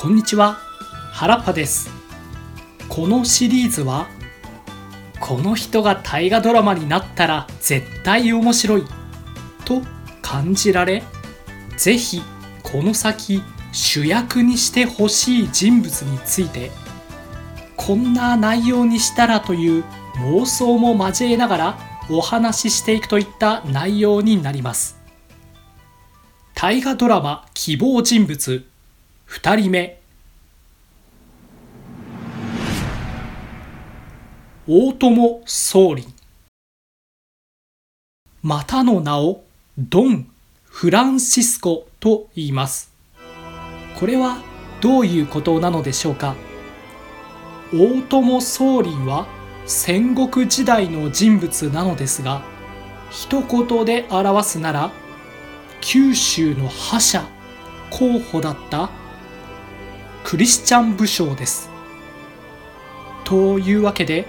こんにちは。原っぱです。このシリーズはこの人が大河ドラマになったら絶対面白いと感じられぜひこの先主役にしてほしい人物についてこんな内容にしたらという妄想も交えながらお話ししていくといった内容になります。大河ドラマ希望人物2人目。大友宗麟またの名をドン・フランシスコと言います。これはどういうことなのでしょうか。大友宗麟は戦国時代の人物なのですが一言で表すなら九州の覇者候補だったクリスチャン武将です。というわけで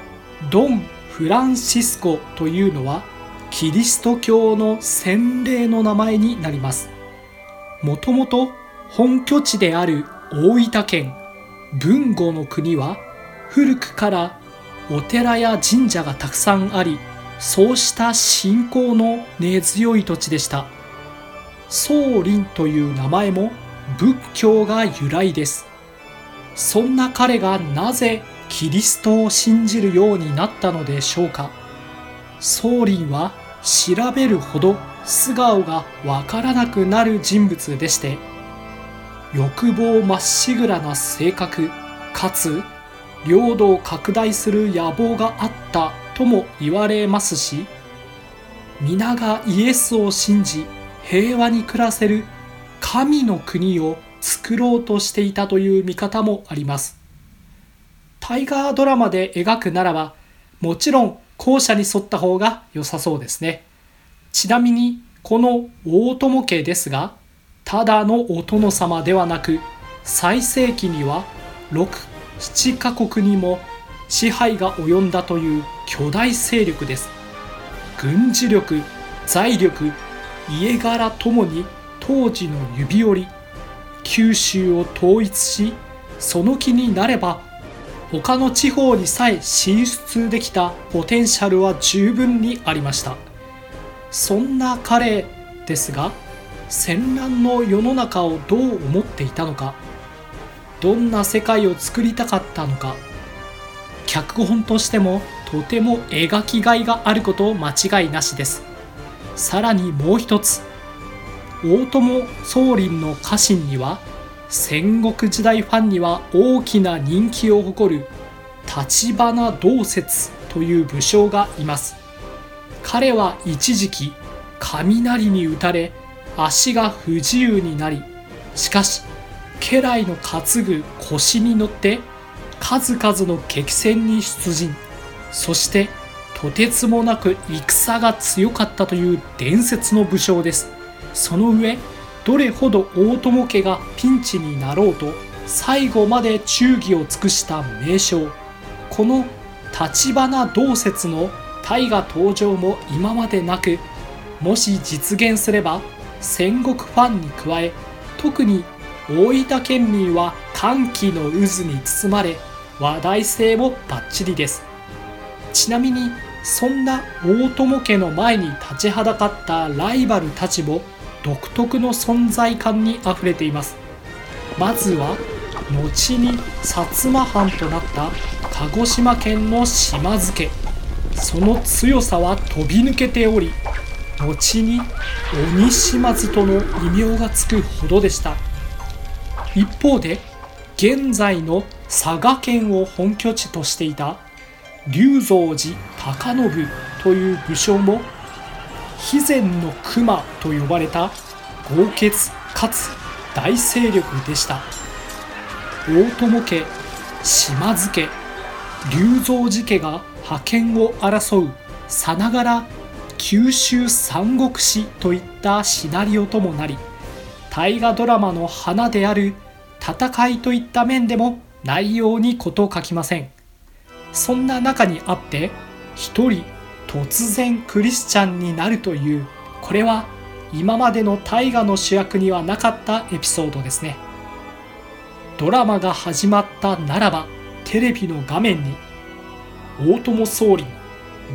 ドン・フランシスコというのはキリスト教の洗礼の名前になります。もともと本拠地である大分県豊後の国は古くからお寺や神社がたくさんありそうした信仰の根強い土地でした宗麟という名前も仏教が由来ですそんな彼がなぜキリストを信じるようになったのでしょうか？宗麟は調べるほど素顔がわからなくなる人物でして欲望まっしぐらな性格かつ領土を拡大する野望があったとも言われますし皆がイエスを信じ平和に暮らせる神の国を作ろうとしていたという見方もあります。タイガードラマで描くならばもちろん後者に沿った方が良さそうですね。ちなみにこの大友家ですがただのお殿様ではなく最盛期には67カ国にも支配が及んだという巨大勢力です。軍事力財力家柄ともに当時の指折り。九州を統一しその気になれば他の地方にさえ進出できたポテンシャルは十分にありました。そんな彼ですが戦乱の世の中をどう思っていたのかどんな世界を作りたかったのか脚本としてもとても描きがいがあること間違いなしです。さらにもう一つ大友宗麟の家臣には戦国時代ファンには大きな人気を誇る立花道節という武将がいます。彼は一時期雷に打たれ足が不自由になりしかし家来の担ぐ腰に乗って数々の激戦に出陣。そしてとてつもなく戦が強かったという伝説の武将です。その上どれほど大友家がピンチになろうと最後まで忠義を尽くした名将。この立花同説の大河登場も今までなくもし実現すれば戦国ファンに加え特に大分県民は歓喜の渦に包まれ話題性もバッチリです。ちなみにそんな大友家の前に立ちはだかったライバルたちも独特の存在感にあふれています。まずは後に薩摩藩となった鹿児島県の島津家。その強さは飛び抜けており後に鬼島津との異名がつくほどでした。一方で現在の佐賀県を本拠地としていた龍蔵寺高信という武将も肥前の熊と呼ばれた豪傑かつ大勢力でした。大友家島津家龍蔵寺家が覇権を争うさながら九州三国志といったシナリオともなり大河ドラマの花である戦いといった面でも内容に事を書きません。そんな中にあって一人突然クリスチャンになるというこれは今までの大河の主役にはなかったエピソードですね。ドラマが始まったならばテレビの画面に大友総理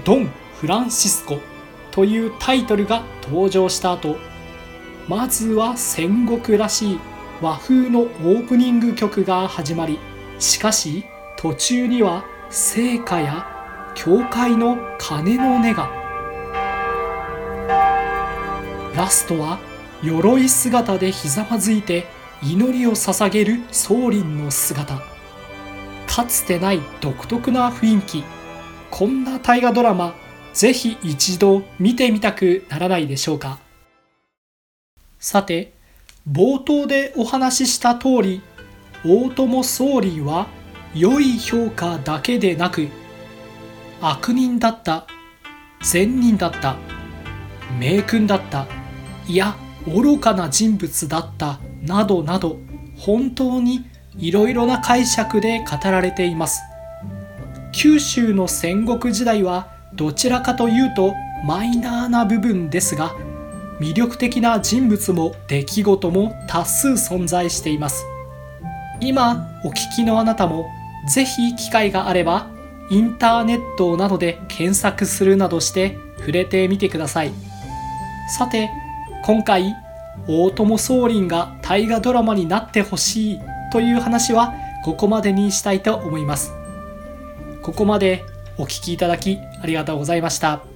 ドン・フランシスコというタイトルが登場した後まずは戦国らしい和風のオープニング曲が始まりしかし途中には聖歌や教会の鐘の音が。ラストは鎧姿でひざまずいて祈りを捧げる宗麟の姿。かつてない独特な雰囲気。こんな大河ドラマぜひ一度見てみたくならないでしょうか。さて冒頭でお話しした通り大友宗麟は良い評価だけでなく悪人だった。善人だった。名君だった。いや愚かな人物だった。などなど本当にいろいろな解釈で語られています。九州の戦国時代はどちらかというとマイナーな部分ですが魅力的な人物も出来事も多数存在しています。今お聞きのあなたもぜひ機会があればインターネットなどで検索するなどして触れてみてくださいさて今回大友宗麟が大河ドラマになってほしいという話はここまでにしたいと思いますここまでお聴きいただきありがとうございました。